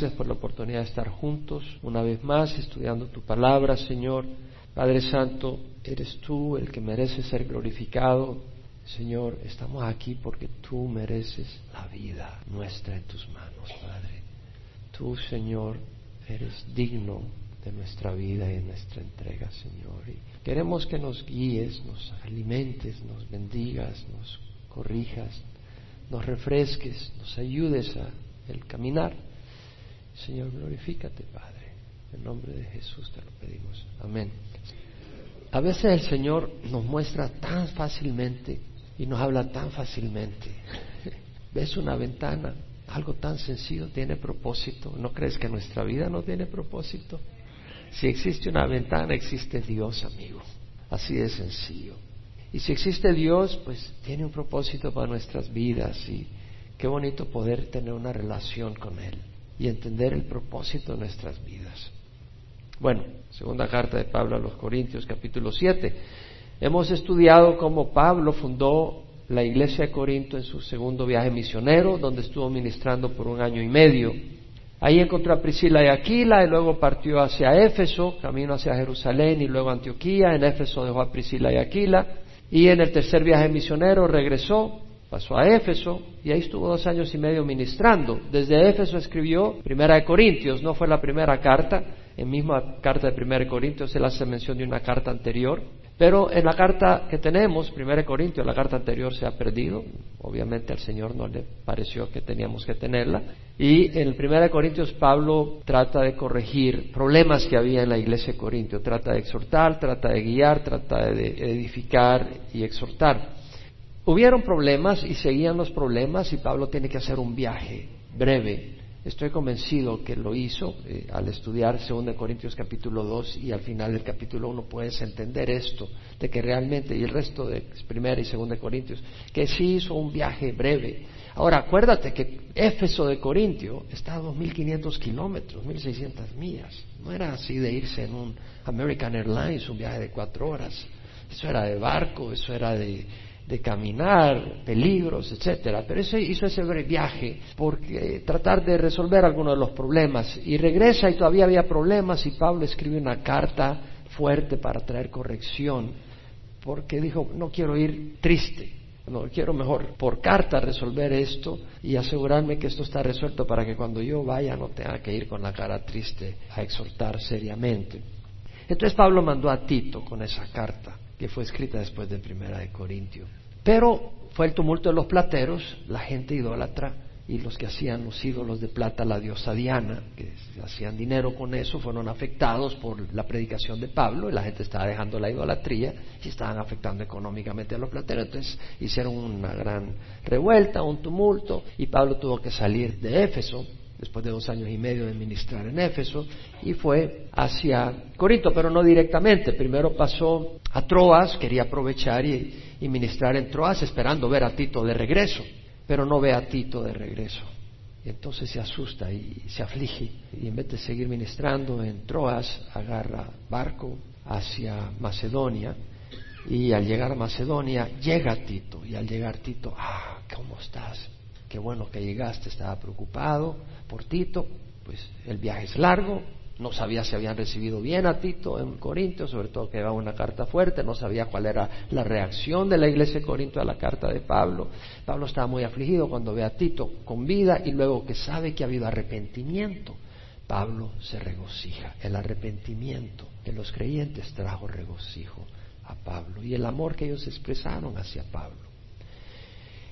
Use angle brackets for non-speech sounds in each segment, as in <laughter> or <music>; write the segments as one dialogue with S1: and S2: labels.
S1: gracias por la oportunidad de estar juntos una vez más estudiando tu palabra, Señor. Padre Santo, eres tú el que merece ser glorificado. Señor, estamos aquí porque tú mereces la vida nuestra en tus manos, Padre. Tú, Señor, eres digno de nuestra vida y de nuestra entrega, Señor. Y queremos que nos guíes, nos alimentes, nos bendigas, nos corrijas, nos refresques, nos ayudes a el caminar. Señor, glorifícate, Padre. En nombre de Jesús te lo pedimos. Amén. A veces el Señor nos muestra tan fácilmente y nos habla tan fácilmente. <laughs> Ves una ventana, algo tan sencillo tiene propósito. ¿No crees que nuestra vida no tiene propósito? Si existe una ventana, existe Dios, amigo. Así de sencillo. Y si existe Dios, pues tiene un propósito para nuestras vidas y qué bonito poder tener una relación con Él y entender el propósito de nuestras vidas. Bueno, segunda carta de Pablo a los Corintios, capítulo 7. Hemos estudiado cómo Pablo fundó la iglesia de Corinto en su segundo viaje misionero, donde estuvo ministrando por un año y medio. Ahí encontró a Priscila y Aquila y luego partió hacia Éfeso, camino hacia Jerusalén y luego Antioquía. En Éfeso dejó a Priscila y Aquila. Y en el tercer viaje misionero regresó, pasó a Éfeso y ahí estuvo dos años y medio ministrando. Desde Éfeso escribió Primera de Corintios, no fue la primera carta, en misma carta de Primera de Corintios le hace mención de una carta anterior, pero en la carta que tenemos, Primera Corintios, la carta anterior se ha perdido. Obviamente al Señor no le pareció que teníamos que tenerla. Y en Primera Corintios Pablo trata de corregir problemas que había en la iglesia de Corintio. Trata de exhortar, trata de guiar, trata de edificar y exhortar. Hubieron problemas y seguían los problemas y Pablo tiene que hacer un viaje breve Estoy convencido que lo hizo eh, al estudiar 2 Corintios capítulo 2 y al final del capítulo 1 puedes entender esto, de que realmente, y el resto de 1 y 2 Corintios, que sí hizo un viaje breve. Ahora, acuérdate que Éfeso de Corintio está a 2.500 kilómetros, 1.600 millas. No era así de irse en un American Airlines, un viaje de cuatro horas. Eso era de barco, eso era de de caminar, peligros, etcétera. Pero ese, hizo ese breve viaje porque tratar de resolver algunos de los problemas y regresa y todavía había problemas y Pablo escribe una carta fuerte para traer corrección porque dijo no quiero ir triste. No, quiero mejor por carta resolver esto y asegurarme que esto está resuelto para que cuando yo vaya no tenga que ir con la cara triste a exhortar seriamente. Entonces Pablo mandó a Tito con esa carta que fue escrita después de Primera de Corintio. Pero fue el tumulto de los plateros, la gente idólatra y los que hacían los ídolos de plata, la diosa Diana, que hacían dinero con eso, fueron afectados por la predicación de Pablo y la gente estaba dejando la idolatría y estaban afectando económicamente a los plateros. Entonces hicieron una gran revuelta, un tumulto y Pablo tuvo que salir de Éfeso después de dos años y medio de ministrar en Éfeso, y fue hacia Corinto, pero no directamente. Primero pasó a Troas, quería aprovechar y, ministrar en Troas, esperando ver a Tito de regreso, pero no ve a Tito de regreso. Y entonces se asusta y se aflige, y en vez de seguir ministrando en Troas, agarra barco hacia Macedonia, y al llegar a Macedonia llega Tito, y al llegar Tito, ah, ¿cómo estás? Qué bueno que llegaste, estaba preocupado por Tito, pues el viaje es largo, no sabía si habían recibido bien a Tito en Corinto, sobre todo que llevaba una carta fuerte, no sabía cuál era la reacción de la iglesia de Corinto a la carta de Pablo. Pablo estaba muy afligido cuando ve a Tito con vida y luego que sabe que ha habido arrepentimiento. Pablo se regocija. El arrepentimiento de los creyentes trajo regocijo a Pablo y el amor que ellos expresaron hacia Pablo.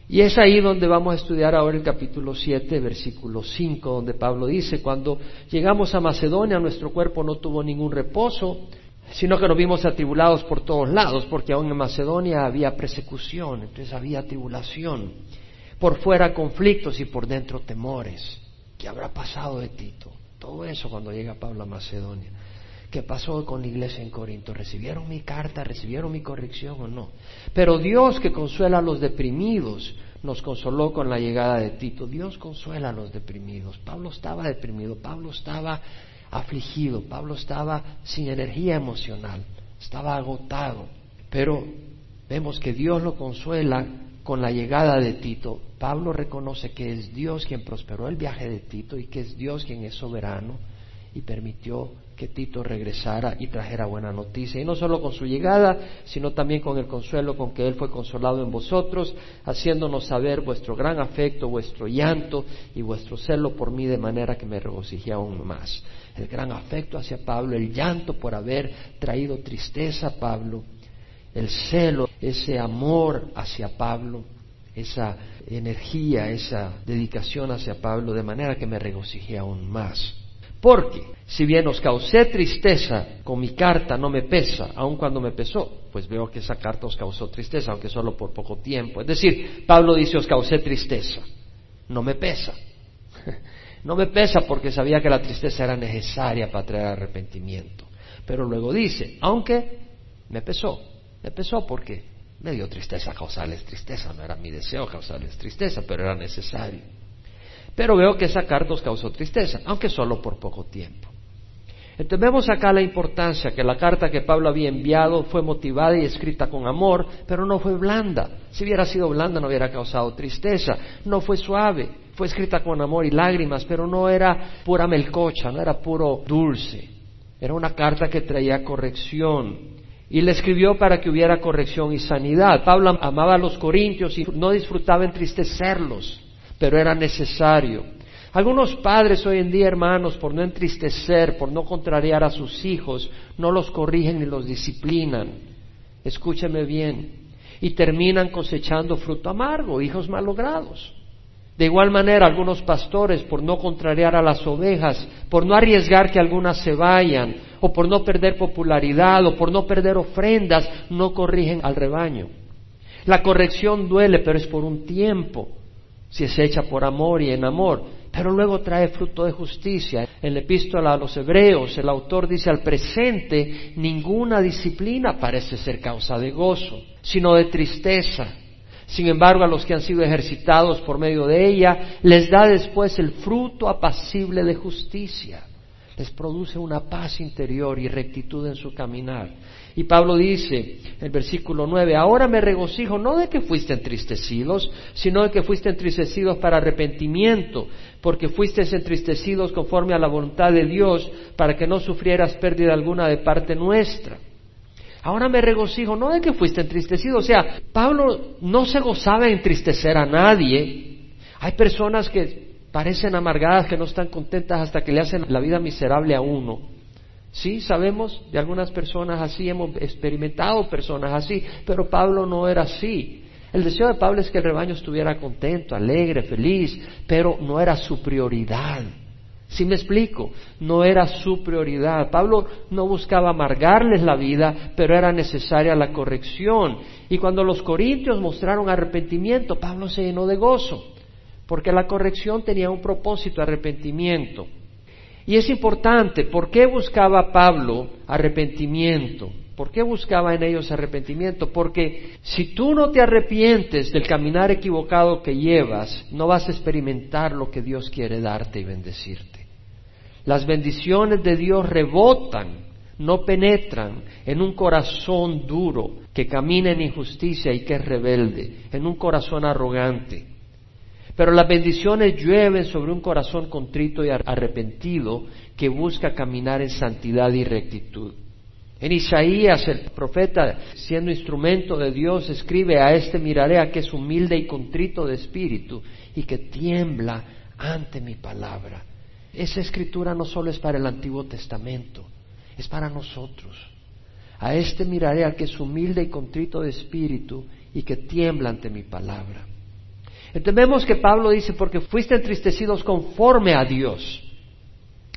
S1: Y es ahí donde vamos a estudiar ahora el capítulo 7, versículo 5, donde Pablo dice, cuando llegamos a Macedonia nuestro cuerpo no tuvo ningún reposo, sino que nos vimos atribulados por todos lados, porque aún en Macedonia había persecución, entonces había tribulación, por fuera conflictos y por dentro temores. ¿Qué habrá pasado de Tito? Todo eso cuando llega Pablo a Macedonia. ¿Qué pasó con la iglesia en Corinto? ¿Recibieron mi carta? ¿Recibieron mi corrección o no? Pero Dios que consuela a los deprimidos nos consoló con la llegada de Tito. Dios consuela a los deprimidos. Pablo estaba deprimido, Pablo estaba afligido, Pablo estaba sin energía emocional, estaba agotado. Pero vemos que Dios lo consuela con la llegada de Tito, Pablo reconoce que es Dios quien prosperó el viaje de Tito y que es Dios quien es soberano y permitió que Tito regresara y trajera buena noticia. Y no solo con su llegada, sino también con el consuelo con que Él fue consolado en vosotros, haciéndonos saber vuestro gran afecto, vuestro llanto y vuestro celo por mí, de manera que me regocijé aún más. El gran afecto hacia Pablo, el llanto por haber traído tristeza a Pablo, el celo, ese amor hacia Pablo, esa energía, esa dedicación hacia Pablo, de manera que me regocijé aún más. Porque si bien os causé tristeza, con mi carta no me pesa, aun cuando me pesó, pues veo que esa carta os causó tristeza, aunque solo por poco tiempo. Es decir, Pablo dice os causé tristeza, no me pesa. <laughs> No me pesa porque sabía que la tristeza era necesaria para traer arrepentimiento. Pero luego dice, aunque me pesó, me pesó porque me dio tristeza causarles tristeza, no era mi deseo causarles tristeza, pero era necesario. Pero veo que esa carta os causó tristeza, aunque solo por poco tiempo. Entonces vemos acá la importancia que la carta que Pablo había enviado fue motivada y escrita con amor, pero no fue blanda. Si hubiera sido blanda no hubiera causado tristeza. No fue suave, fue escrita con amor y lágrimas, pero no era pura melcocha, no era puro dulce. Era una carta que traía corrección. Y le escribió para que hubiera corrección y sanidad. Pablo amaba a los corintios y no disfrutaba entristecerlos pero era necesario. Algunos padres hoy en día, hermanos, por no entristecer, por no contrariar a sus hijos, no los corrigen ni los disciplinan. Escúcheme bien. Y terminan cosechando fruto amargo, hijos malogrados. De igual manera, algunos pastores, por no contrariar a las ovejas, por no arriesgar que algunas se vayan, o por no perder popularidad, o por no perder ofrendas, no corrigen al rebaño. La corrección duele, pero es por un tiempo si es hecha por amor y en amor, pero luego trae fruto de justicia. En la epístola a los hebreos, el autor dice al presente, ninguna disciplina parece ser causa de gozo, sino de tristeza. Sin embargo, a los que han sido ejercitados por medio de ella, les da después el fruto apacible de justicia. Les produce una paz interior y rectitud en su caminar. Y Pablo dice en el versículo 9, ahora me regocijo no de que fuiste entristecidos, sino de que fuiste entristecidos para arrepentimiento, porque fuiste entristecidos conforme a la voluntad de Dios, para que no sufrieras pérdida alguna de parte nuestra. Ahora me regocijo no de que fuiste entristecido, o sea, Pablo no se gozaba de entristecer a nadie. Hay personas que parecen amargadas, que no están contentas hasta que le hacen la vida miserable a uno. Sí, sabemos de algunas personas así, hemos experimentado personas así, pero Pablo no era así. El deseo de Pablo es que el rebaño estuviera contento, alegre, feliz, pero no era su prioridad. Si me explico, no era su prioridad. Pablo no buscaba amargarles la vida, pero era necesaria la corrección. Y cuando los corintios mostraron arrepentimiento, Pablo se llenó de gozo, porque la corrección tenía un propósito, arrepentimiento. Y es importante, ¿por qué buscaba Pablo arrepentimiento? ¿Por qué buscaba en ellos arrepentimiento? Porque si tú no te arrepientes del caminar equivocado que llevas, no vas a experimentar lo que Dios quiere darte y bendecirte. Las bendiciones de Dios rebotan, no penetran en un corazón duro que camina en injusticia y que es rebelde, en un corazón arrogante. Pero las bendiciones llueven sobre un corazón contrito y arrepentido que busca caminar en santidad y rectitud. En Isaías, el profeta, siendo instrumento de Dios, escribe a este miraré a que es humilde y contrito de espíritu y que tiembla ante mi palabra. Esa escritura no solo es para el Antiguo Testamento, es para nosotros. A este miraré que es humilde y contrito de espíritu y que tiembla ante mi palabra. Entendemos que Pablo dice, porque fuiste entristecidos conforme a Dios.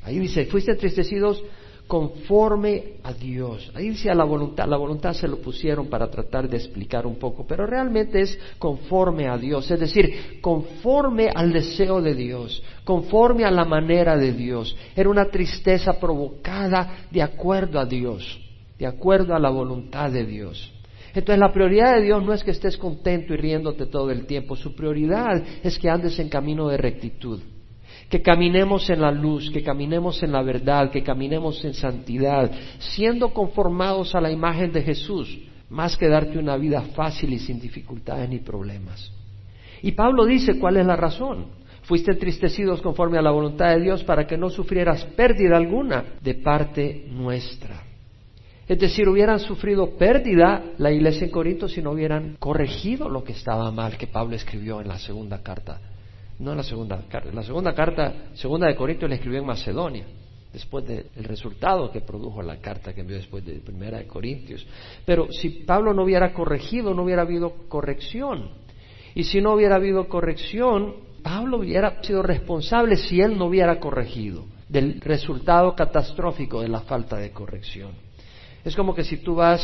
S1: Ahí dice, fuiste entristecidos conforme a Dios. Ahí dice a la voluntad, la voluntad se lo pusieron para tratar de explicar un poco, pero realmente es conforme a Dios, es decir, conforme al deseo de Dios, conforme a la manera de Dios. Era una tristeza provocada de acuerdo a Dios, de acuerdo a la voluntad de Dios. Entonces la prioridad de Dios no es que estés contento y riéndote todo el tiempo, su prioridad es que andes en camino de rectitud, que caminemos en la luz, que caminemos en la verdad, que caminemos en santidad, siendo conformados a la imagen de Jesús, más que darte una vida fácil y sin dificultades ni problemas. Y Pablo dice cuál es la razón. Fuiste entristecidos conforme a la voluntad de Dios para que no sufrieras pérdida alguna de parte nuestra. Es decir, hubieran sufrido pérdida la iglesia en Corinto si no hubieran corregido lo que estaba mal que Pablo escribió en la segunda carta. No en la segunda carta. La segunda carta, segunda de Corinto, la escribió en Macedonia después del resultado que produjo la carta que envió después de Primera de Corintios. Pero si Pablo no hubiera corregido, no hubiera habido corrección. Y si no hubiera habido corrección, Pablo hubiera sido responsable si él no hubiera corregido del resultado catastrófico de la falta de corrección. Es como que si tú vas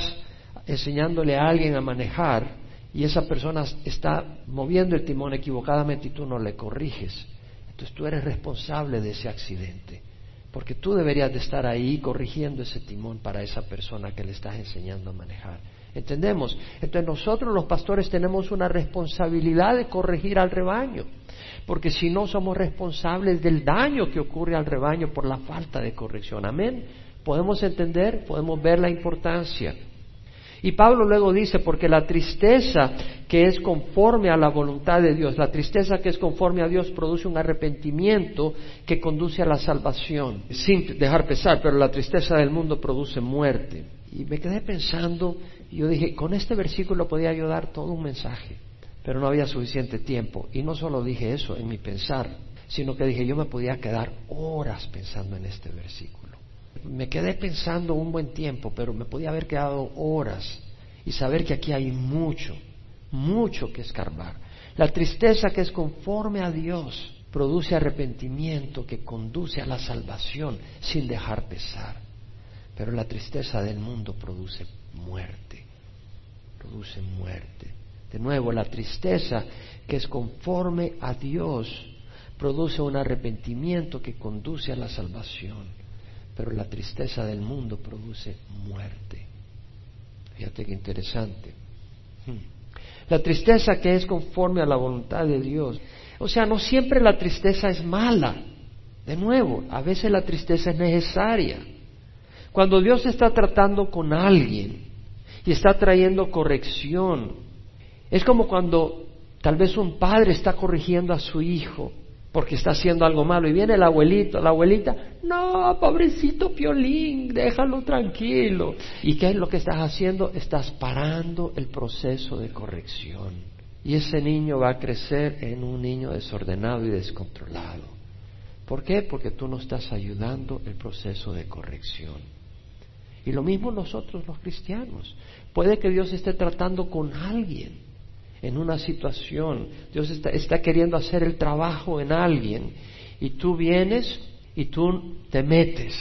S1: enseñándole a alguien a manejar y esa persona está moviendo el timón equivocadamente y tú no le corriges, entonces tú eres responsable de ese accidente porque tú deberías de estar ahí corrigiendo ese timón para esa persona que le estás enseñando a manejar. ¿Entendemos? Entonces nosotros los pastores tenemos una responsabilidad de corregir al rebaño, porque si no somos responsables del daño que ocurre al rebaño por la falta de corrección. Amén. Podemos entender, podemos ver la importancia. Y Pablo luego dice, porque la tristeza que es conforme a la voluntad de Dios, la tristeza que es conforme a Dios produce un arrepentimiento que conduce a la salvación, sin dejar pesar, pero la tristeza del mundo produce muerte. Y me quedé pensando, y yo dije, con este versículo podía yo dar todo un mensaje, pero no había suficiente tiempo. Y no solo dije eso en mi pensar, sino que dije, yo me podía quedar horas pensando en este versículo. Me quedé pensando un buen tiempo, pero me podía haber quedado horas y saber que aquí hay mucho, mucho que escarbar. La tristeza que es conforme a Dios produce arrepentimiento que conduce a la salvación sin dejar pesar. Pero la tristeza del mundo produce muerte, produce muerte. De nuevo, la tristeza que es conforme a Dios produce un arrepentimiento que conduce a la salvación pero la tristeza del mundo produce muerte. Fíjate qué interesante. Hmm. La tristeza que es conforme a la voluntad de Dios. O sea, no siempre la tristeza es mala. De nuevo, a veces la tristeza es necesaria. Cuando Dios está tratando con alguien y está trayendo corrección, es como cuando tal vez un padre está corrigiendo a su hijo porque está haciendo algo malo. Y viene el abuelito, la abuelita, no, pobrecito Piolín, déjalo tranquilo. ¿Y qué es lo que estás haciendo? Estás parando el proceso de corrección. Y ese niño va a crecer en un niño desordenado y descontrolado. ¿Por qué? Porque tú no estás ayudando el proceso de corrección. Y lo mismo nosotros los cristianos. Puede que Dios esté tratando con alguien en una situación, Dios está, queriendo hacer el trabajo en alguien y tú vienes y tú te metes,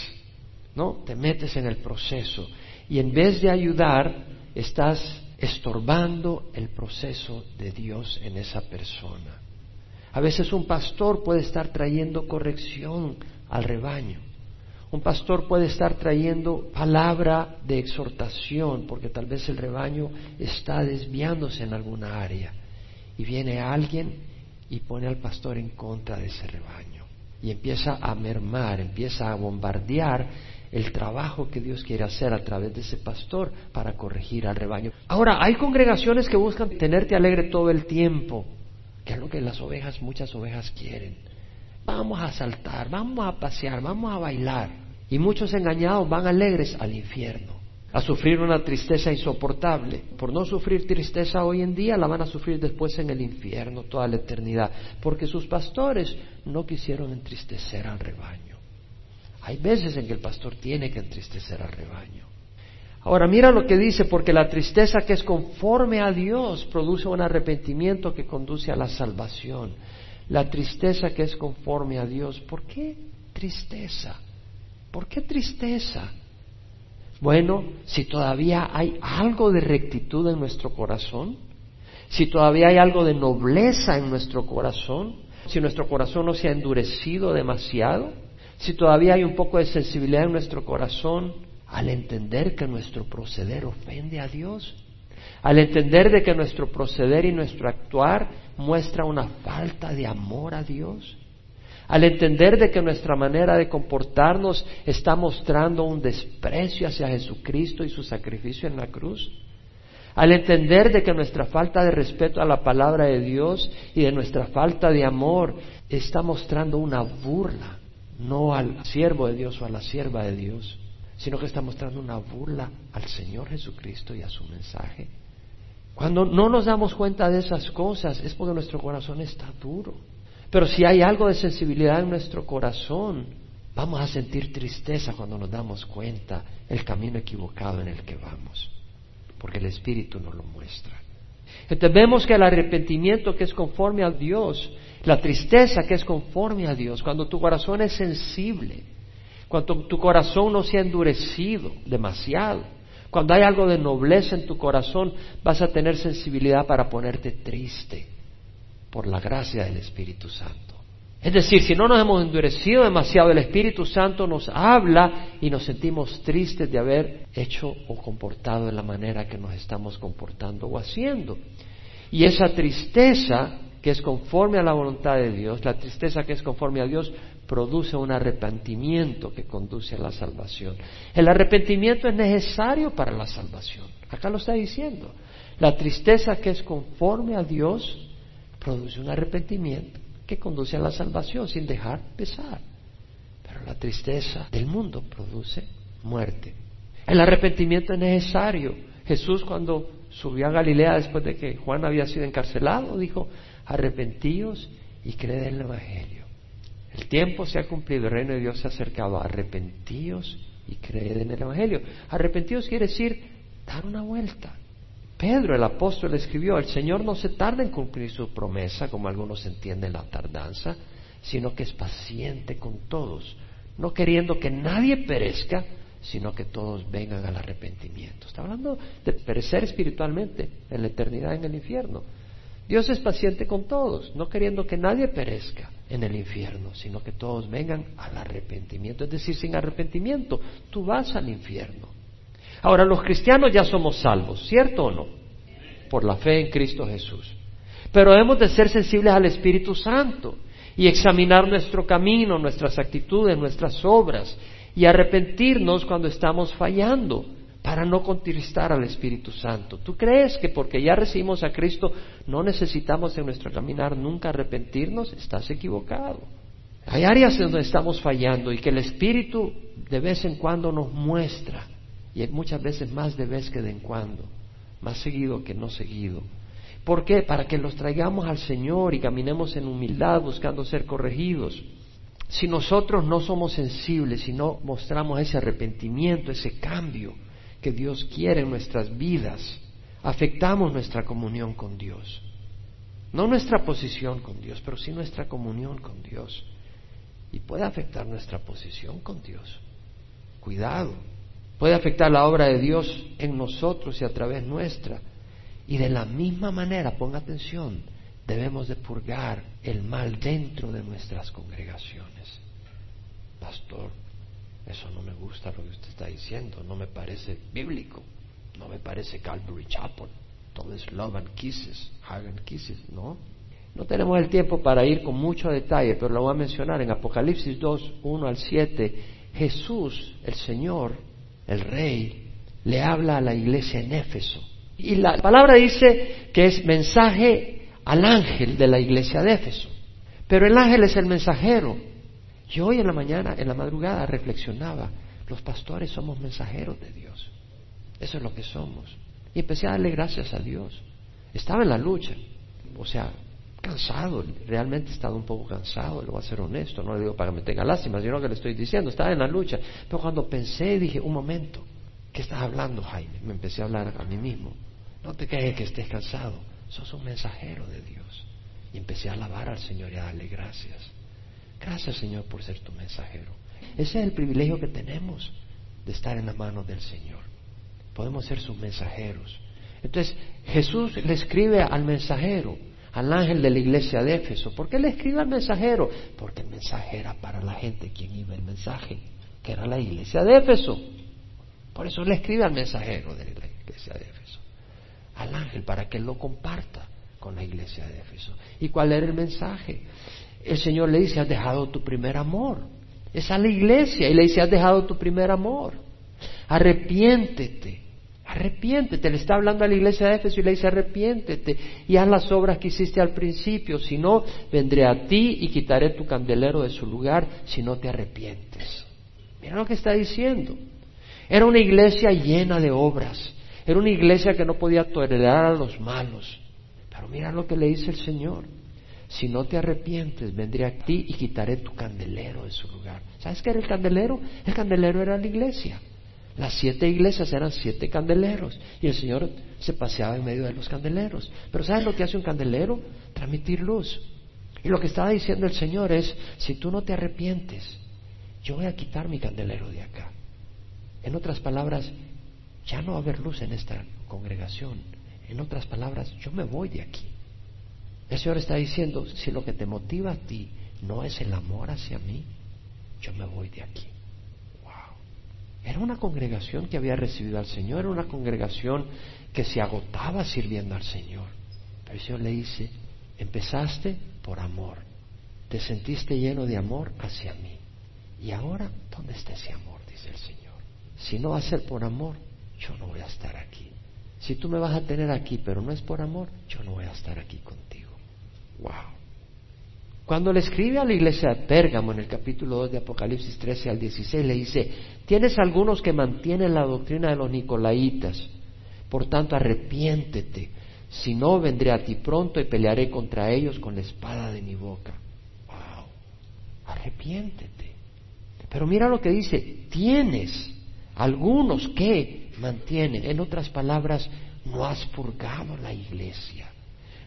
S1: ¿no? Te metes en el proceso y en vez de ayudar, estás estorbando el proceso de Dios en esa persona. A veces un pastor puede estar trayendo corrección al rebaño un pastor puede estar trayendo palabra de exhortación porque tal vez el rebaño está desviándose en alguna área. Y viene alguien y pone al pastor en contra de ese rebaño. Y empieza a mermar, empieza a bombardear el trabajo que Dios quiere hacer a través de ese pastor para corregir al rebaño. Ahora, hay congregaciones que buscan tenerte alegre todo el tiempo, que es lo que las ovejas, muchas ovejas quieren vamos a saltar, vamos a pasear, vamos a bailar. Y muchos engañados van alegres al infierno, a sufrir una tristeza insoportable. Por no sufrir tristeza hoy en día, la van a sufrir después en el infierno toda la eternidad, porque sus pastores no quisieron entristecer al rebaño. Hay veces en que el pastor tiene que entristecer al rebaño. Ahora mira lo que dice, porque la tristeza que es conforme a Dios produce un arrepentimiento que conduce a la salvación la tristeza que es conforme a Dios. ¿Por qué tristeza? ¿Por qué tristeza? Bueno, si todavía hay algo de rectitud en nuestro corazón, si todavía hay algo de nobleza en nuestro corazón, si nuestro corazón no se ha endurecido demasiado, si todavía hay un poco de sensibilidad en nuestro corazón al entender que nuestro proceder ofende a Dios, al entender de que nuestro proceder y nuestro actuar muestra una falta de amor a Dios, al entender de que nuestra manera de comportarnos está mostrando un desprecio hacia Jesucristo y su sacrificio en la cruz, al entender de que nuestra falta de respeto a la palabra de Dios y de nuestra falta de amor está mostrando una burla, no al siervo de Dios o a la sierva de Dios, sino que está mostrando una burla al Señor Jesucristo y a su mensaje. Cuando no nos damos cuenta de esas cosas es porque nuestro corazón está duro. Pero si hay algo de sensibilidad en nuestro corazón, vamos a sentir tristeza cuando nos damos cuenta el camino equivocado en el que vamos porque el Espíritu nos lo muestra. Entonces vemos que el arrepentimiento que es conforme a Dios, la tristeza que es conforme a Dios, cuando tu corazón es sensible, cuando tu corazón no se ha endurecido demasiado, cuando hay algo de nobleza en tu corazón, vas a tener sensibilidad para ponerte triste por la gracia del Espíritu Santo. Es decir, si no nos hemos endurecido demasiado, el Espíritu Santo nos habla y nos sentimos tristes de haber hecho o comportado de la manera que nos estamos comportando o haciendo. Y esa tristeza que es conforme a la voluntad de Dios, la tristeza que es conforme a Dios, produce un arrepentimiento que conduce a la salvación. El arrepentimiento es necesario para la salvación. Acá lo está diciendo. La tristeza que es conforme a Dios produce un arrepentimiento que conduce a la salvación sin dejar pesar. Pero la tristeza del mundo produce muerte. El arrepentimiento es necesario. Jesús cuando subió a Galilea después de que Juan había sido encarcelado, dijo, arrepentíos y creed en el Evangelio. El tiempo se ha cumplido, el reino de Dios se ha acercado, arrepentíos y creed en el Evangelio. Arrepentíos quiere decir dar una vuelta, Pedro, el apóstol, escribió, el Señor no se tarda en cumplir su promesa, como algunos entienden la tardanza, sino que es paciente con todos, no queriendo que nadie perezca, sino que todos vengan al arrepentimiento. Está hablando de perecer espiritualmente en la eternidad en el infierno. Dios es paciente con todos, no queriendo que nadie perezca en el infierno, sino que todos vengan al arrepentimiento. Es decir, sin arrepentimiento, tú vas al infierno. Ahora, los cristianos ya somos salvos, ¿cierto o no? Por la fe en Cristo Jesús. Pero hemos de ser sensibles al Espíritu Santo y examinar nuestro camino, nuestras actitudes, nuestras obras y arrepentirnos cuando estamos fallando para no contristar al Espíritu Santo. ¿Tú crees que porque ya recibimos a Cristo no necesitamos en nuestro caminar nunca arrepentirnos? Estás equivocado. Hay áreas donde estamos fallando y que el Espíritu de vez en cuando nos muestra y muchas veces más de vez que de en cuando, más seguido que no seguido. ¿Por qué? Para que los traigamos al Señor y caminemos en humildad buscando ser corregidos. Si nosotros no somos sensibles y no mostramos ese arrepentimiento, ese cambio que Dios quiere en nuestras vidas, afectamos nuestra comunión con Dios. No nuestra posición con Dios, pero sí nuestra comunión con Dios. Y puede afectar nuestra posición con Dios. Cuidado, puede afectar la obra de Dios en nosotros y a través nuestra. Y de la misma manera, ponga atención, debemos de purgar el mal dentro de nuestras congregaciones. Pastor, eso no me gusta lo que usted está diciendo, no me parece bíblico, no me parece Calvary Chapel, todo es love and kisses, hug and kisses, ¿no? No tenemos el tiempo para ir con mucho detalle, pero lo voy a mencionar en Apocalipsis 2, 1 al 7. Jesús, el Señor, el rey, le habla a la iglesia en Éfeso. Y la palabra dice que es mensaje al ángel de la iglesia de Éfeso. Pero el ángel es el mensajero. Yo hoy en la mañana, en la madrugada, reflexionaba, los pastores somos mensajeros de Dios. Eso es lo que somos. Y empecé a darle gracias a Dios. Estaba en la lucha. O sea, cansado, realmente he estado un poco cansado, lo voy a ser honesto, no le digo para que me tenga lástima, sino que le estoy diciendo, estaba en la lucha. Pero cuando pensé, dije, un momento, ¿qué estás hablando, Jaime? Me empecé a hablar a mí mismo. No te quejes que estés cansado, sos un mensajero de Dios. Y empecé a alabar al Señor y a darle gracias. Gracias, Señor, por ser tu mensajero. Ese es el privilegio que tenemos de estar en las manos del Señor. Podemos ser sus mensajeros. Entonces, Jesús le escribe al mensajero, al ángel de la iglesia de Éfeso. ¿Por qué le escribe al mensajero? Porque el mensaje era para la gente quien iba el mensaje, que era la iglesia de Éfeso. Por eso le escribe al mensajero de la iglesia de Éfeso, al ángel, para que lo comparta con la iglesia de Éfeso. ¿Y cuál era el mensaje? El Señor le dice, has dejado tu primer amor. Es a la iglesia y le dice, has dejado tu primer amor. Arrepiéntete Arrepiéntete, le está hablando a la iglesia de Éfeso y le dice arrepiéntete y haz las obras que hiciste al principio, si no, vendré a ti y quitaré tu candelero de su lugar si no te arrepientes. Mira lo que está diciendo. Era una iglesia llena de obras, era una iglesia que no podía tolerar a los malos. Pero mira lo que le dice el Señor. Si no te arrepientes, vendré a ti y quitaré tu candelero de su lugar. ¿Sabes qué era el candelero? El candelero era la iglesia. Las siete iglesias eran siete candeleros y el Señor se paseaba en medio de los candeleros. Pero ¿sabes lo que hace un candelero? Transmitir luz. Y lo que estaba diciendo el Señor es, si tú no te arrepientes, yo voy a quitar mi candelero de acá. En otras palabras, ya no va a haber luz en esta congregación. En otras palabras, yo me voy de aquí. El Señor está diciendo, si lo que te motiva a ti no es el amor hacia mí, yo me voy de aquí. Era una congregación que había recibido al Señor, era una congregación que se agotaba sirviendo al Señor. Pero el Señor le dice, empezaste por amor, te sentiste lleno de amor hacia mí. Y ahora, ¿dónde está ese amor? Dice el Señor. Si no va a ser por amor, yo no voy a estar aquí. Si tú me vas a tener aquí, pero no es por amor, yo no voy a estar aquí contigo. Wow. Cuando le escribe a la iglesia de Pérgamo en el capítulo 2 de Apocalipsis 13 al 16, le dice, tienes algunos que mantienen la doctrina de los nicolaitas, por tanto arrepiéntete, si no vendré a ti pronto y pelearé contra ellos con la espada de mi boca. ¡Wow! Arrepiéntete. Pero mira lo que dice, tienes algunos que mantienen, en otras palabras, no has purgado la iglesia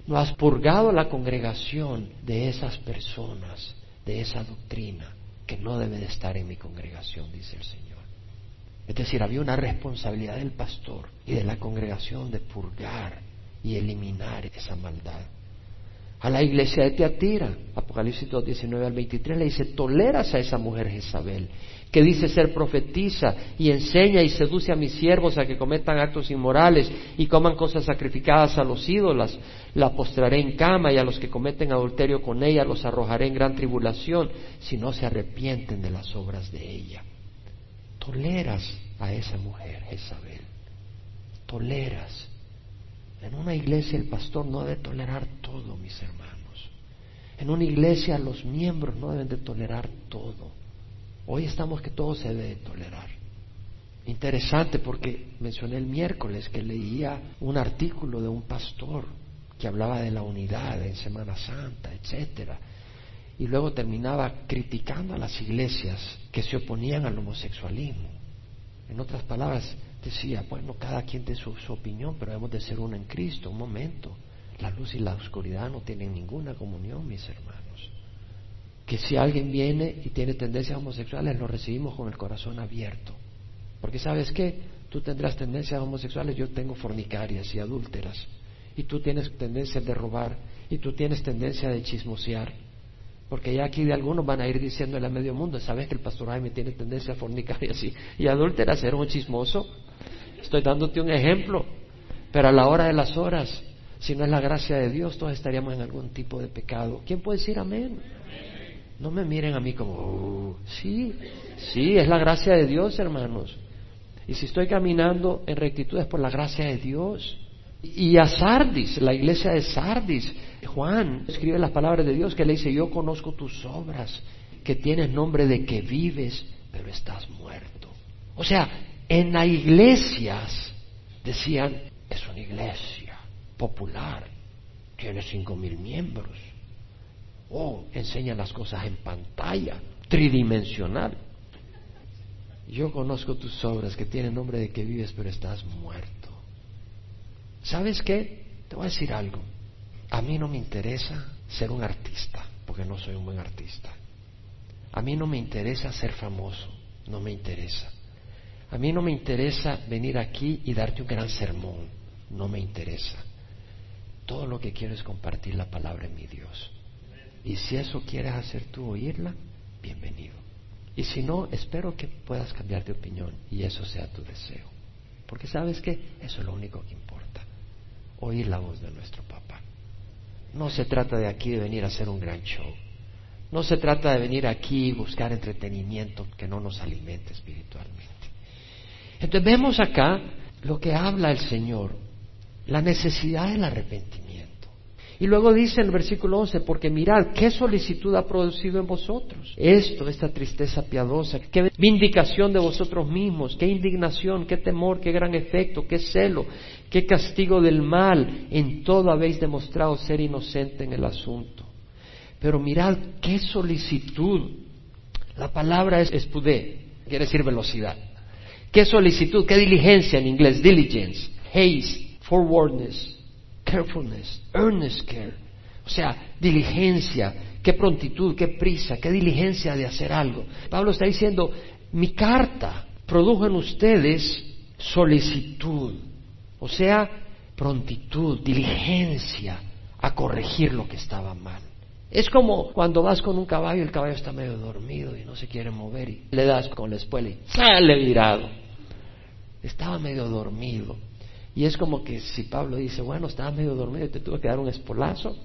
S1: no has purgado la congregación de esas personas, de esa doctrina, que no debe de estar en mi congregación, dice el Señor. Es decir, había una responsabilidad del pastor y de la congregación de purgar y eliminar esa maldad. A la iglesia de Teatira, Apocalipsis 2, 19 al 23, le dice, toleras a esa mujer Jezabel, que dice ser profetiza y enseña y seduce a mis siervos a que cometan actos inmorales y coman cosas sacrificadas a los ídolos, la postraré en cama y a los que cometen adulterio con ella los arrojaré en gran tribulación si no se arrepienten de las obras de ella. Toleras a esa mujer Jezabel, toleras. En una iglesia el pastor no debe tolerar todo, mis hermanos. En una iglesia los miembros no deben de tolerar todo. Hoy estamos que todo se debe tolerar. Interesante porque mencioné el miércoles que leía un artículo de un pastor que hablaba de la unidad en Semana Santa, etcétera, y luego terminaba criticando a las iglesias que se oponían al homosexualismo. En otras palabras, decía, bueno, cada quien tiene su, opinión, pero debemos de ser uno en Cristo. Un momento, la luz y la oscuridad no tienen ninguna comunión, mis hermanos que si alguien viene y tiene tendencias homosexuales, lo recibimos con el corazón abierto. Porque sabes qué, tú tendrás tendencias homosexuales, yo tengo fornicarias y adúlteras, y tú tienes tendencias de robar, y tú tienes tendencia de chismosear. Porque ya aquí de algunos van a ir diciéndole a medio mundo, sabes que el pastor Jaime tiene tendencia a fornicarias y, y adúlteras, ser un chismoso. Estoy dándote un ejemplo, pero a la hora de las horas, si no es la gracia de Dios, todos estaríamos en algún tipo de pecado. ¿Quién puede decir amén? No me miren a mí como, oh, sí, sí, es la gracia de Dios, hermanos. Y si estoy caminando en rectitud es por la gracia de Dios. Y a Sardis, la iglesia de Sardis, Juan escribe las palabras de Dios que le dice, yo conozco tus obras, que tienes nombre de que vives, pero estás muerto. O sea, en las iglesias decían, es una iglesia popular, tiene cinco mil miembros, Oh, enseñan las cosas en pantalla, tridimensional. Yo conozco tus obras que tienen nombre de que vives, pero estás muerto. ¿Sabes qué? Te voy a decir algo. A mí no me interesa ser un artista, porque no soy un buen artista. A mí no me interesa ser famoso, no me interesa. A mí no me interesa venir aquí y darte un gran sermón, no me interesa. Todo lo que quiero es compartir la palabra de mi Dios. Y si eso quieres hacer tú oírla, bienvenido. Y si no, espero que puedas cambiar de opinión y eso sea tu deseo. Porque sabes que eso es lo único que importa, oír la voz de nuestro papá. No se trata de aquí de venir a hacer un gran show. No se trata de venir aquí y buscar entretenimiento que no nos alimente espiritualmente. Entonces vemos acá lo que habla el Señor, la necesidad del arrepentimiento. Y luego dice en el versículo 11, porque mirad, qué solicitud ha producido en vosotros esto, esta tristeza piadosa, qué vindicación de vosotros mismos, qué indignación, qué temor, qué gran efecto, qué celo, qué castigo del mal, en todo habéis demostrado ser inocente en el asunto. Pero mirad, qué solicitud. La palabra es espudé, quiere decir velocidad. Qué solicitud, qué diligencia en inglés, diligence, haste, forwardness, carefulness, earnest care. O sea, diligencia, qué prontitud, qué prisa, qué diligencia de hacer algo. Pablo está diciendo, mi carta produjo en ustedes solicitud, o sea, prontitud, diligencia a corregir lo que estaba mal. Es como cuando vas con un caballo y el caballo está medio dormido y no se quiere mover y le das con la espuela y sale virado. Estaba medio dormido. Y es como que si Pablo dice, bueno, estaba medio dormido y te tuve que dar un espolazo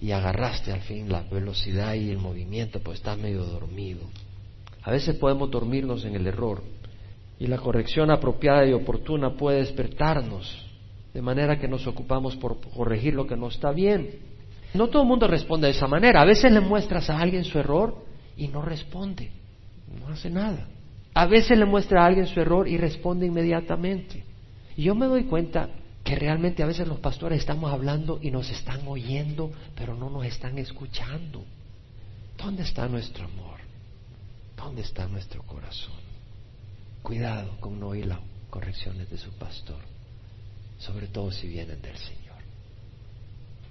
S1: y agarraste al fin la velocidad y el movimiento, pues estás medio dormido. A veces podemos dormirnos en el error y la corrección apropiada y oportuna puede despertarnos de manera que nos ocupamos por corregir lo que no está bien. No todo el mundo responde de esa manera. A veces le muestras a alguien su error y no responde, no hace nada. A veces le muestra a alguien su error y responde inmediatamente. Y yo me doy cuenta que realmente a veces los pastores estamos hablando y nos están oyendo, pero no nos están escuchando. ¿Dónde está nuestro amor? ¿Dónde está nuestro corazón? Cuidado con no oír las correcciones de su pastor, sobre todo si vienen del Señor.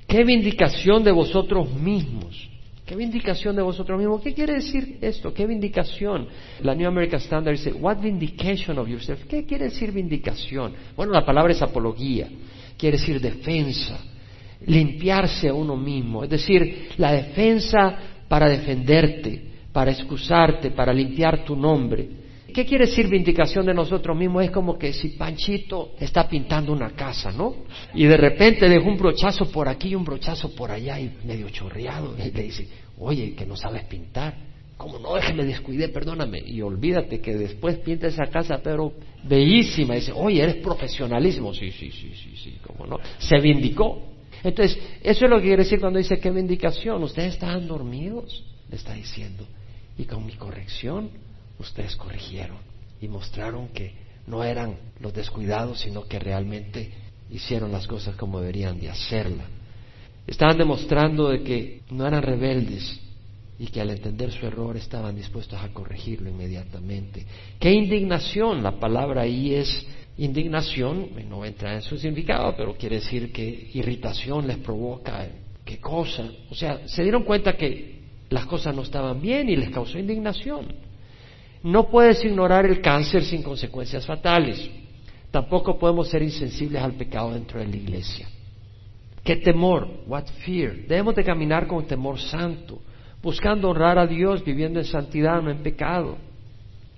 S1: ¿Qué vindicación de vosotros mismos? ¿Qué vindicación de vosotros mismos? ¿Qué quiere decir esto? ¿Qué vindicación? La New American Standard dice, what vindication of yourself? ¿Qué quiere decir vindicación? Bueno, la palabra es apología, quiere decir defensa, limpiarse a uno mismo, es decir, la defensa para defenderte, para excusarte, para limpiar tu nombre. ¿Qué quiere decir vindicación de nosotros mismos? Es como que si Panchito está pintando una casa, ¿no? Y de repente deja un brochazo por aquí y un brochazo por allá y medio chorreado. Y le dice, oye, que no sabes pintar. Como no, es que descuidé, perdóname. Y olvídate que después pinta esa casa, pero bellísima. Y dice, oye, eres profesionalismo. Sí, sí, sí, sí, sí, como no. Se vindicó. Entonces, eso es lo que quiere decir cuando dice, ¿qué vindicación? Ustedes estaban dormidos, le está diciendo. Y con mi corrección ustedes corrigieron y mostraron que no eran los descuidados, sino que realmente hicieron las cosas como deberían de hacerla. Estaban demostrando de que no eran rebeldes y que al entender su error estaban dispuestos a corregirlo inmediatamente. ¿Qué indignación? La palabra ahí es indignación, no entra en su significado, pero quiere decir que irritación les provoca qué cosa. O sea, se dieron cuenta que las cosas no estaban bien y les causó indignación. No puedes ignorar el cáncer sin consecuencias fatales. Tampoco podemos ser insensibles al pecado dentro de la iglesia. ¿Qué temor? What fear? Debemos de caminar con temor santo, buscando honrar a Dios, viviendo en santidad, no en pecado.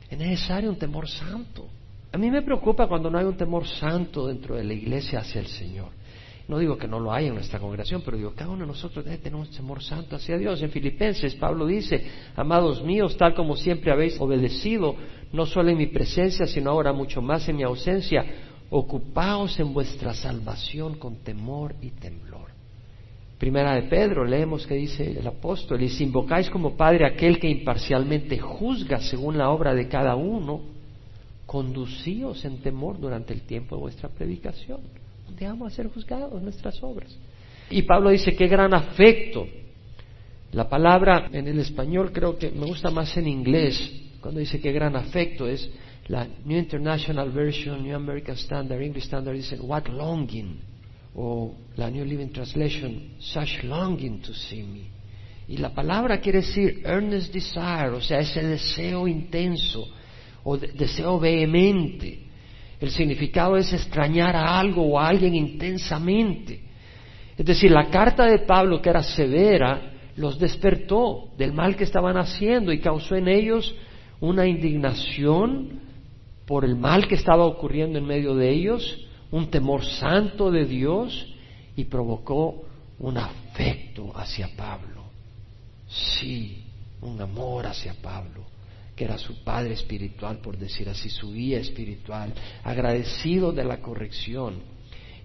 S1: Es necesario un temor santo. A mí me preocupa cuando no hay un temor santo dentro de la iglesia hacia el Señor. No digo que no lo haya en nuestra congregación, pero digo, cada uno de nosotros tener un temor santo hacia Dios. En Filipenses, Pablo dice, amados míos, tal como siempre habéis obedecido, no solo en mi presencia, sino ahora mucho más en mi ausencia, ocupaos en vuestra salvación con temor y temblor. Primera de Pedro, leemos que dice el apóstol, y si invocáis como Padre aquel que imparcialmente juzga según la obra de cada uno, conducíos en temor durante el tiempo de vuestra predicación donde vamos a ser juzgados nuestras obras. Y Pablo dice, qué gran afecto. La palabra en el español creo que me gusta más en inglés, cuando dice qué gran afecto, es la New International Version, New American Standard, English Standard, dice, what longing, o la New Living Translation, such longing to see me. Y la palabra quiere decir earnest desire, o sea, ese deseo intenso, o deseo vehemente. El significado es extrañar a algo o a alguien intensamente. Es decir, la carta de Pablo, que era severa, los despertó del mal que estaban haciendo y causó en ellos una indignación por el mal que estaba ocurriendo en medio de ellos, un temor santo de Dios y provocó un afecto hacia Pablo. Sí, un amor hacia Pablo que era su padre espiritual, por decir así, su guía espiritual, agradecido de la corrección.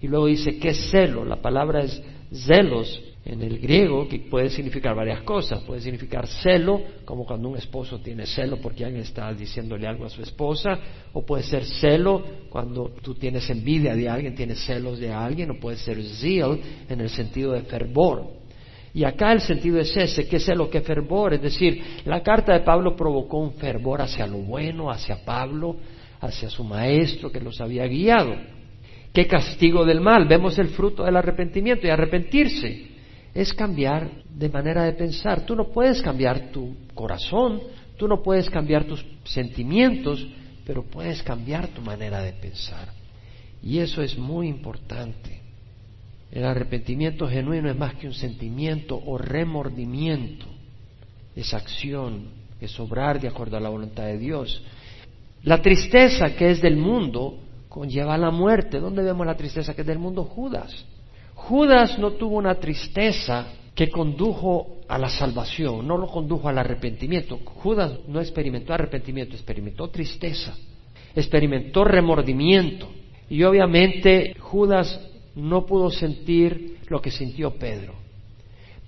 S1: Y luego dice, ¿qué celo? La palabra es zelos en el griego, que puede significar varias cosas. Puede significar celo, como cuando un esposo tiene celo porque alguien está diciéndole algo a su esposa, o puede ser celo cuando tú tienes envidia de alguien, tienes celos de alguien, o puede ser zeal en el sentido de fervor. Y acá el sentido es ese, que es lo que fervor, es decir, la carta de Pablo provocó un fervor hacia lo bueno, hacia Pablo, hacia su maestro que los había guiado. ¿Qué castigo del mal? Vemos el fruto del arrepentimiento y arrepentirse es cambiar de manera de pensar. Tú no puedes cambiar tu corazón, tú no puedes cambiar tus sentimientos, pero puedes cambiar tu manera de pensar. Y eso es muy importante. El arrepentimiento genuino es más que un sentimiento o remordimiento, es acción, es obrar de acuerdo a la voluntad de Dios. La tristeza que es del mundo conlleva la muerte. ¿Dónde vemos la tristeza que es del mundo? Judas. Judas no tuvo una tristeza que condujo a la salvación, no lo condujo al arrepentimiento. Judas no experimentó arrepentimiento, experimentó tristeza, experimentó remordimiento. Y obviamente Judas no pudo sentir lo que sintió Pedro.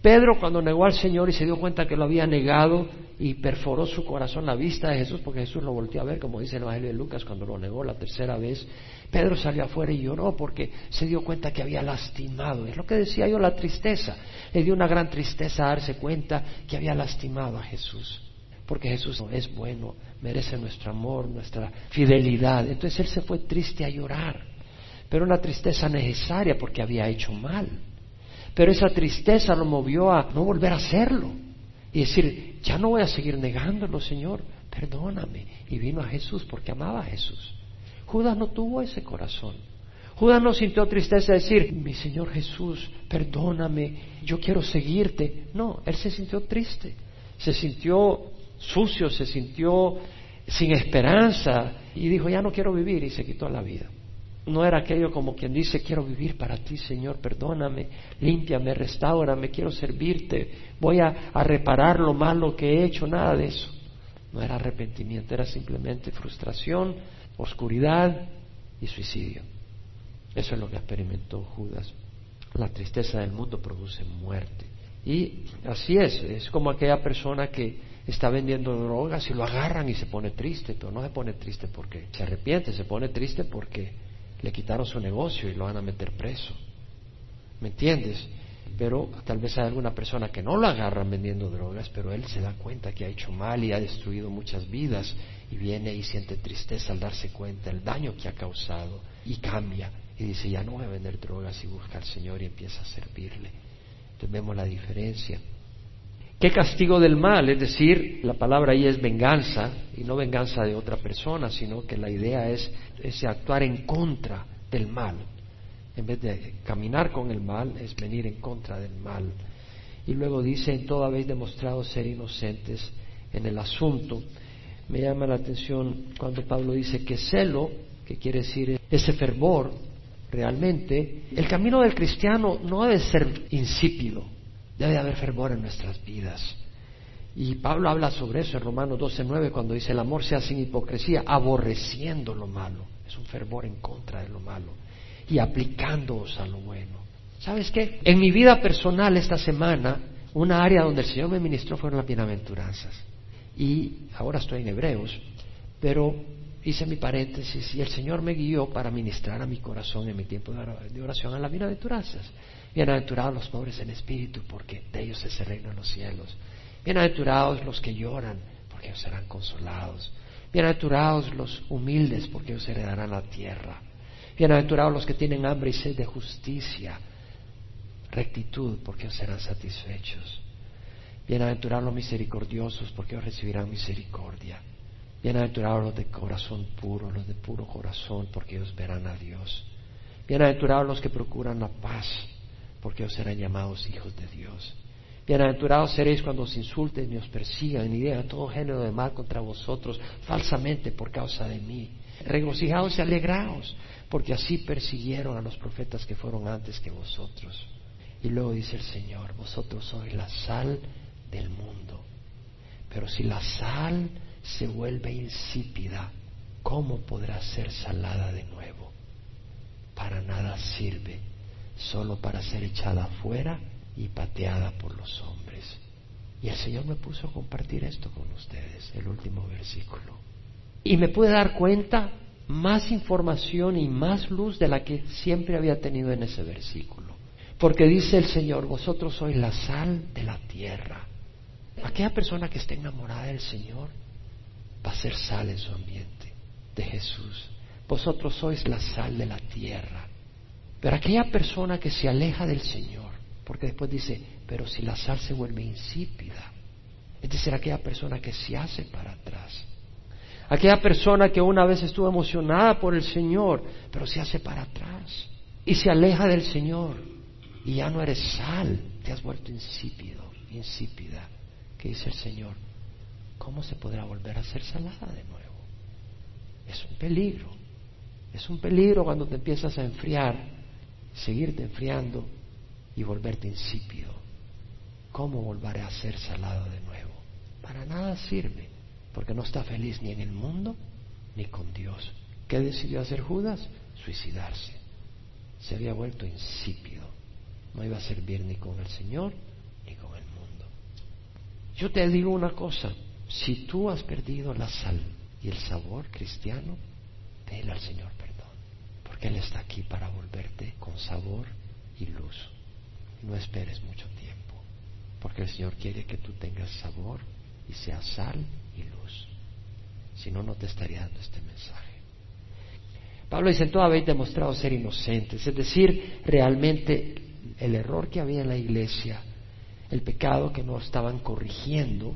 S1: Pedro cuando negó al Señor y se dio cuenta que lo había negado y perforó su corazón la vista de Jesús, porque Jesús lo volvió a ver, como dice el Evangelio de Lucas, cuando lo negó la tercera vez, Pedro salió afuera y lloró porque se dio cuenta que había lastimado. Es lo que decía yo, la tristeza. Le dio una gran tristeza darse cuenta que había lastimado a Jesús. Porque Jesús es bueno, merece nuestro amor, nuestra fidelidad. Entonces él se fue triste a llorar pero una tristeza necesaria porque había hecho mal. Pero esa tristeza lo movió a no volver a hacerlo y decir, ya no voy a seguir negándolo, Señor, perdóname. Y vino a Jesús porque amaba a Jesús. Judas no tuvo ese corazón. Judas no sintió tristeza de decir, mi Señor Jesús, perdóname, yo quiero seguirte. No, él se sintió triste, se sintió sucio, se sintió sin esperanza y dijo, ya no quiero vivir y se quitó la vida. No era aquello como quien dice, quiero vivir para ti, Señor, perdóname, límpiame, restaurame, quiero servirte, voy a, a, reparar lo malo que he hecho, nada de eso. No era arrepentimiento, era simplemente frustración, oscuridad y suicidio. Eso es lo que experimentó Judas. La tristeza del mundo produce muerte. Y así es, es como aquella persona que está vendiendo drogas y lo agarran y se pone triste, pero no se pone triste porque se arrepiente, se pone triste porque le quitaron su negocio y lo van a meter preso. ¿Me entiendes? Pero tal vez hay alguna persona que no lo agarran vendiendo drogas, pero él se da cuenta que ha hecho mal y ha destruido muchas vidas y viene y siente tristeza al darse cuenta del daño que ha causado y cambia y dice, ya no voy a vender drogas y busca al Señor y empieza a servirle. Entonces vemos la diferencia. ¿Qué castigo del mal? Es decir, la palabra ahí es venganza, y no venganza de otra persona, sino que la idea es, actuar en contra del mal. En vez de caminar con el mal, es venir en contra del mal. Y luego dice, en todo habéis demostrado ser inocentes en el asunto. Me llama la atención cuando Pablo dice que celo, que quiere decir ese fervor, realmente, el camino del cristiano no debe ser insípido. Debe haber fervor en nuestras vidas. Y Pablo habla sobre eso en Romanos 12:9 cuando dice el amor sea sin hipocresía, aborreciendo lo malo. Es un fervor en contra de lo malo y aplicándoos a lo bueno. ¿Sabes qué? En mi vida personal esta semana, una área donde el Señor me ministró fueron las bienaventuranzas. Y ahora estoy en Hebreos, pero hice mi paréntesis y el Señor me guió para ministrar a mi corazón en mi tiempo de oración a las bienaventuranzas. Bienaventurados los pobres en espíritu, porque de ellos es el reino de los cielos. Bienaventurados los que lloran, porque ellos serán consolados. Bienaventurados los humildes, porque ellos heredarán la tierra. Bienaventurados los que tienen hambre y sed de justicia, rectitud, porque ellos serán satisfechos. Bienaventurados los misericordiosos, porque ellos recibirán misericordia. Bienaventurados los de corazón puro, los de puro corazón, porque ellos verán a Dios. Bienaventurados los que procuran la paz, porque os serán llamados hijos de Dios. Bienaventurados seréis cuando os insulten y os persigan y digan todo género de mal contra vosotros falsamente por causa de mí. Regocijaos y alegraos, porque así persiguieron a los profetas que fueron antes que vosotros. Y luego dice el Señor, vosotros sois la sal del mundo. Pero si la sal se vuelve insípida, ¿cómo podrá ser salada de nuevo? Para nada sirve, solo para ser echada afuera y pateada por los hombres. Y el Señor me puso a compartir esto con ustedes, el último versículo. Y me pude dar cuenta más información y más luz de la que siempre había tenido en ese versículo. Porque dice el Señor, vosotros sois la sal de la tierra. Aquella persona que esté enamorada del Señor va a ser sal en su ambiente, de Jesús. Vosotros sois la sal de la tierra. Pero aquella persona que se aleja del Señor, porque después dice, pero si la sal se vuelve insípida, es decir, aquella persona que se hace para atrás, aquella persona que una vez estuvo emocionada por el Señor, pero se hace para atrás y se aleja del Señor y ya no eres sal, te has vuelto insípido, insípida, que dice el Señor, ¿cómo se podrá volver a ser salada de nuevo? Es un peligro, es un peligro cuando te empiezas a enfriar, seguirte enfriando y volverte insípido. ¿Cómo volveré a ser salado de nuevo? Para nada sirve, porque no está feliz ni en el mundo ni con Dios. ¿Qué decidió hacer Judas? Suicidarse. Se había vuelto insípido. No iba a servir ni con el Señor ni con el mundo. Yo te digo una cosa, si tú has perdido la sal y el sabor cristiano, dile al Señor perdón, porque Él está aquí para volverte con sabor y luz no esperes mucho tiempo, porque el Señor quiere que tú tengas sabor y seas sal y luz. Si no, no te estaría dando este mensaje. Pablo dice, en toda habéis demostrado ser inocentes, es decir, realmente el error que había en la iglesia, el pecado que no estaban corrigiendo,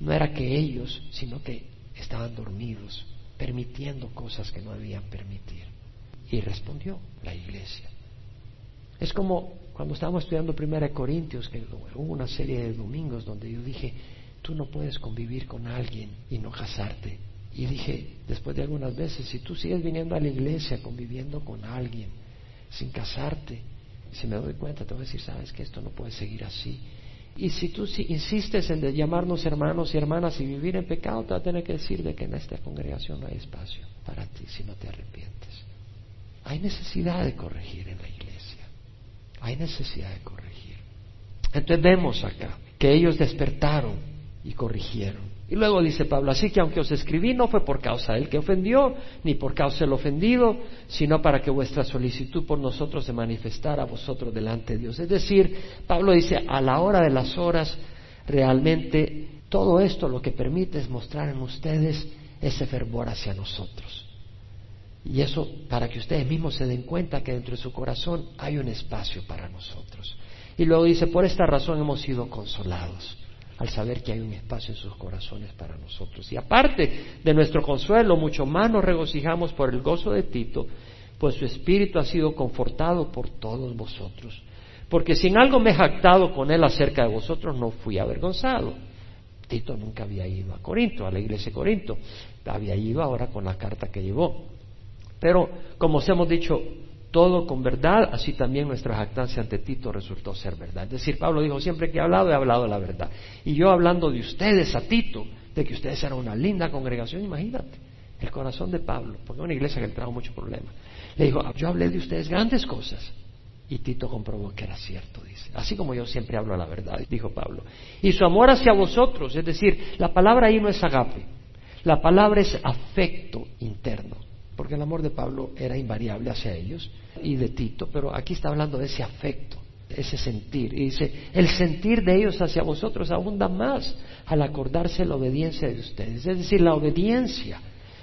S1: no era que ellos, sino que estaban dormidos, permitiendo cosas que no debían permitir. Y respondió la iglesia. Es como cuando estábamos estudiando Primera Corintios, que hubo una serie de domingos donde yo dije, tú no puedes convivir con alguien y no casarte. Y dije, después de algunas veces, si tú sigues viniendo a la iglesia conviviendo con alguien sin casarte, si me doy cuenta, te voy a decir, sabes que esto no puede seguir así. Y si tú insistes en llamarnos hermanos y hermanas y vivir en pecado, te va a tener que decir de que en esta congregación no hay espacio para ti si no te arrepientes. Hay necesidad de corregir en la iglesia. Hay necesidad de corregir. Entonces vemos acá que ellos despertaron y corrigieron. Y luego dice Pablo, así que aunque os escribí no fue por causa del que ofendió, ni por causa del ofendido, sino para que vuestra solicitud por nosotros se manifestara a vosotros delante de Dios. Es decir, Pablo dice, a la hora de las horas, realmente todo esto lo que permite es mostrar en ustedes ese fervor hacia nosotros. Y eso para que ustedes mismos se den cuenta que dentro de su corazón hay un espacio para nosotros. Y luego dice, por esta razón hemos sido consolados al saber que hay un espacio en sus corazones para nosotros. Y aparte de nuestro consuelo, mucho más nos regocijamos por el gozo de Tito, pues su espíritu ha sido confortado por todos vosotros. Porque si en algo me he jactado con él acerca de vosotros, no fui avergonzado. Tito nunca había ido a Corinto, a la iglesia de Corinto. Había ido ahora con la carta que llevó. Pero, como os hemos dicho, todo con verdad, así también nuestra jactancia ante Tito resultó ser verdad. Es decir, Pablo dijo, siempre que he hablado, he hablado la verdad. Y yo hablando de ustedes a Tito, de que ustedes eran una linda congregación, imagínate, el corazón de Pablo, porque una iglesia que le trajo muchos problemas. Le dijo, yo hablé de ustedes grandes cosas. Y Tito comprobó que era cierto, dice. Así como yo siempre hablo la verdad, dijo Pablo. Y su amor hacia vosotros, es decir, la palabra ahí no es agape, la palabra es afecto interno porque el amor de Pablo era invariable hacia ellos y de Tito, pero aquí está hablando de ese afecto, ese sentir. Y dice, el sentir de ellos hacia vosotros abunda más al acordarse la obediencia de ustedes. Es decir, la obediencia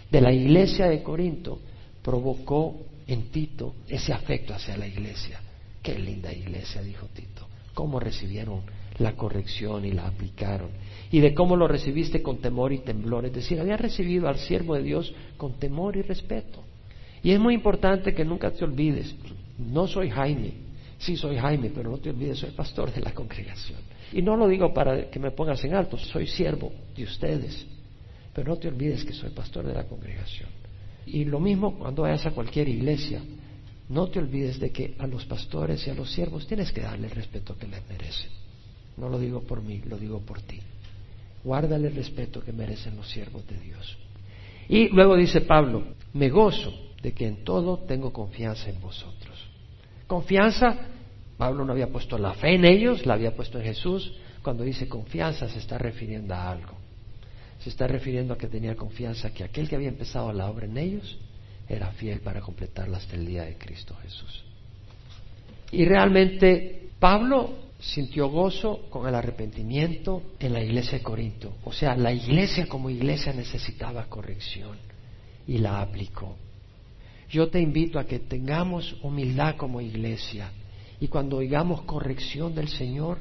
S1: de la iglesia de Corinto provocó en Tito ese afecto hacia la iglesia. Qué linda iglesia, dijo Tito. ¿Cómo recibieron la corrección y la aplicaron? y de cómo lo recibiste con temor y temblor. Es decir, había recibido al siervo de Dios con temor y respeto. Y es muy importante que nunca te olvides, no soy Jaime, sí soy Jaime, pero no te olvides, soy pastor de la congregación. Y no lo digo para que me pongas en alto, soy siervo de ustedes, pero no te olvides que soy pastor de la congregación. Y lo mismo cuando vayas a cualquier iglesia, no te olvides de que a los pastores y a los siervos tienes que darle el respeto que les merecen. No lo digo por mí, lo digo por ti. Guárdale el respeto que merecen los siervos de Dios. Y luego dice Pablo, me gozo de que en todo tengo confianza en vosotros. Confianza, Pablo no había puesto la fe en ellos, la había puesto en Jesús. Cuando dice confianza se está refiriendo a algo. Se está refiriendo a que tenía confianza que aquel que había empezado la obra en ellos era fiel para completarla hasta el día de Cristo Jesús. Y realmente Pablo sintió gozo con el arrepentimiento en la iglesia de Corinto. O sea, la iglesia como iglesia necesitaba corrección y la aplicó. Yo te invito a que tengamos humildad como iglesia y cuando oigamos corrección del Señor,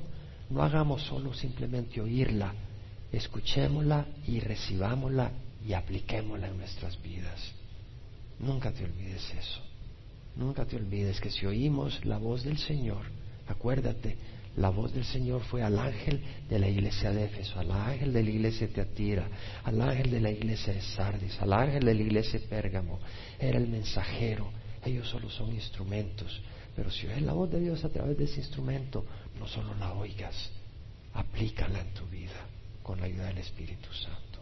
S1: no hagamos solo simplemente oírla, escuchémosla y recibámosla y apliquémosla en nuestras vidas. Nunca te olvides eso. Nunca te olvides que si oímos la voz del Señor, acuérdate, la voz del Señor fue al ángel de la iglesia de Éfeso, al ángel de la iglesia de Teatira, al ángel de la iglesia de Sardis, al ángel de la iglesia de Pérgamo. Era el mensajero. Ellos solo son instrumentos. Pero si oyes la voz de Dios a través de ese instrumento, no solo la oigas, aplícala en tu vida con la ayuda del Espíritu Santo.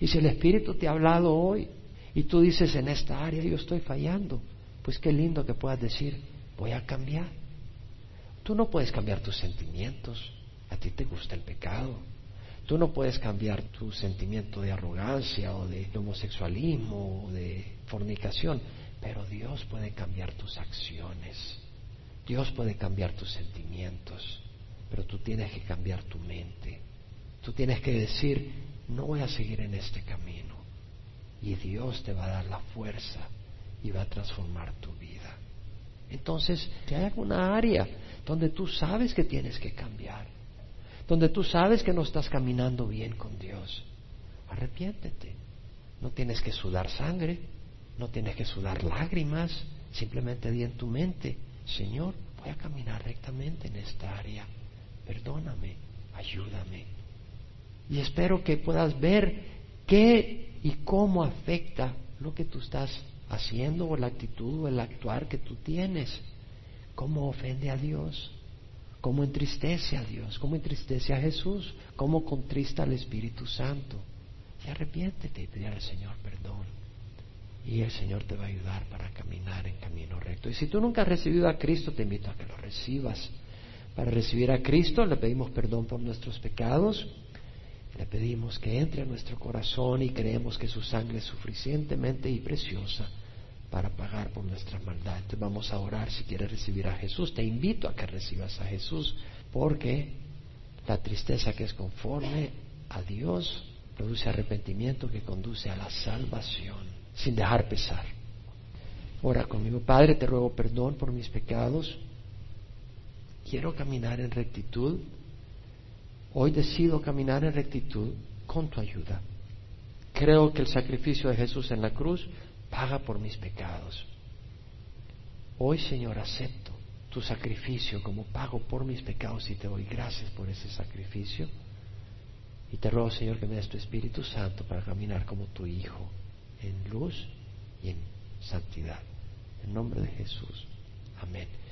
S1: Y si el Espíritu te ha hablado hoy y tú dices en esta área yo estoy fallando, pues qué lindo que puedas decir, voy a cambiar Tú no puedes cambiar tus sentimientos. A ti te gusta el pecado. Tú no puedes cambiar tu sentimiento de arrogancia o de homosexualismo o de fornicación, pero Dios puede cambiar tus acciones. Dios puede cambiar tus sentimientos, pero tú tienes que cambiar tu mente. Tú tienes que decir, no voy a seguir en este camino. Y Dios te va a dar la fuerza y va a transformar tu vida. Entonces, si hay alguna área donde tú sabes que tienes que cambiar, donde tú sabes que no estás caminando bien con Dios, arrepiéntete. No tienes que sudar sangre, no tienes que sudar lágrimas, simplemente di en tu mente, Señor, voy a caminar rectamente en esta área, perdóname, ayúdame. Y espero que puedas ver qué y cómo afecta lo que tú estás haciendo o la actitud o el actuar que tú tienes cómo ofende a Dios, cómo entristece a Dios, cómo entristece a Jesús, cómo contrista al Espíritu Santo. Y arrepiéntete y pide al Señor perdón. Y el Señor te va a ayudar para caminar en camino recto. Y si tú nunca has recibido a Cristo, te invito a que lo recibas. Para recibir a Cristo le pedimos perdón por nuestros pecados. Le pedimos que entre a nuestro corazón y creemos que su sangre es suficientemente y preciosa para pagar por nuestras maldades. Entonces vamos a orar si quieres recibir a Jesús. Te invito a que recibas a Jesús porque la tristeza que es conforme a Dios produce arrepentimiento que conduce a la salvación sin dejar pesar. Ora conmigo, Padre, te ruego perdón por mis pecados. Quiero caminar en rectitud. Hoy decido caminar en rectitud con tu ayuda. Creo que el sacrificio de Jesús en la cruz paga por mis pecados. Hoy, Señor, acepto tu sacrificio como pago por mis pecados y te doy gracias por ese sacrificio. Y te ruego, Señor, que me des tu Espíritu Santo para caminar como tu Hijo, en luz y en santidad. En nombre de Jesús. Amén.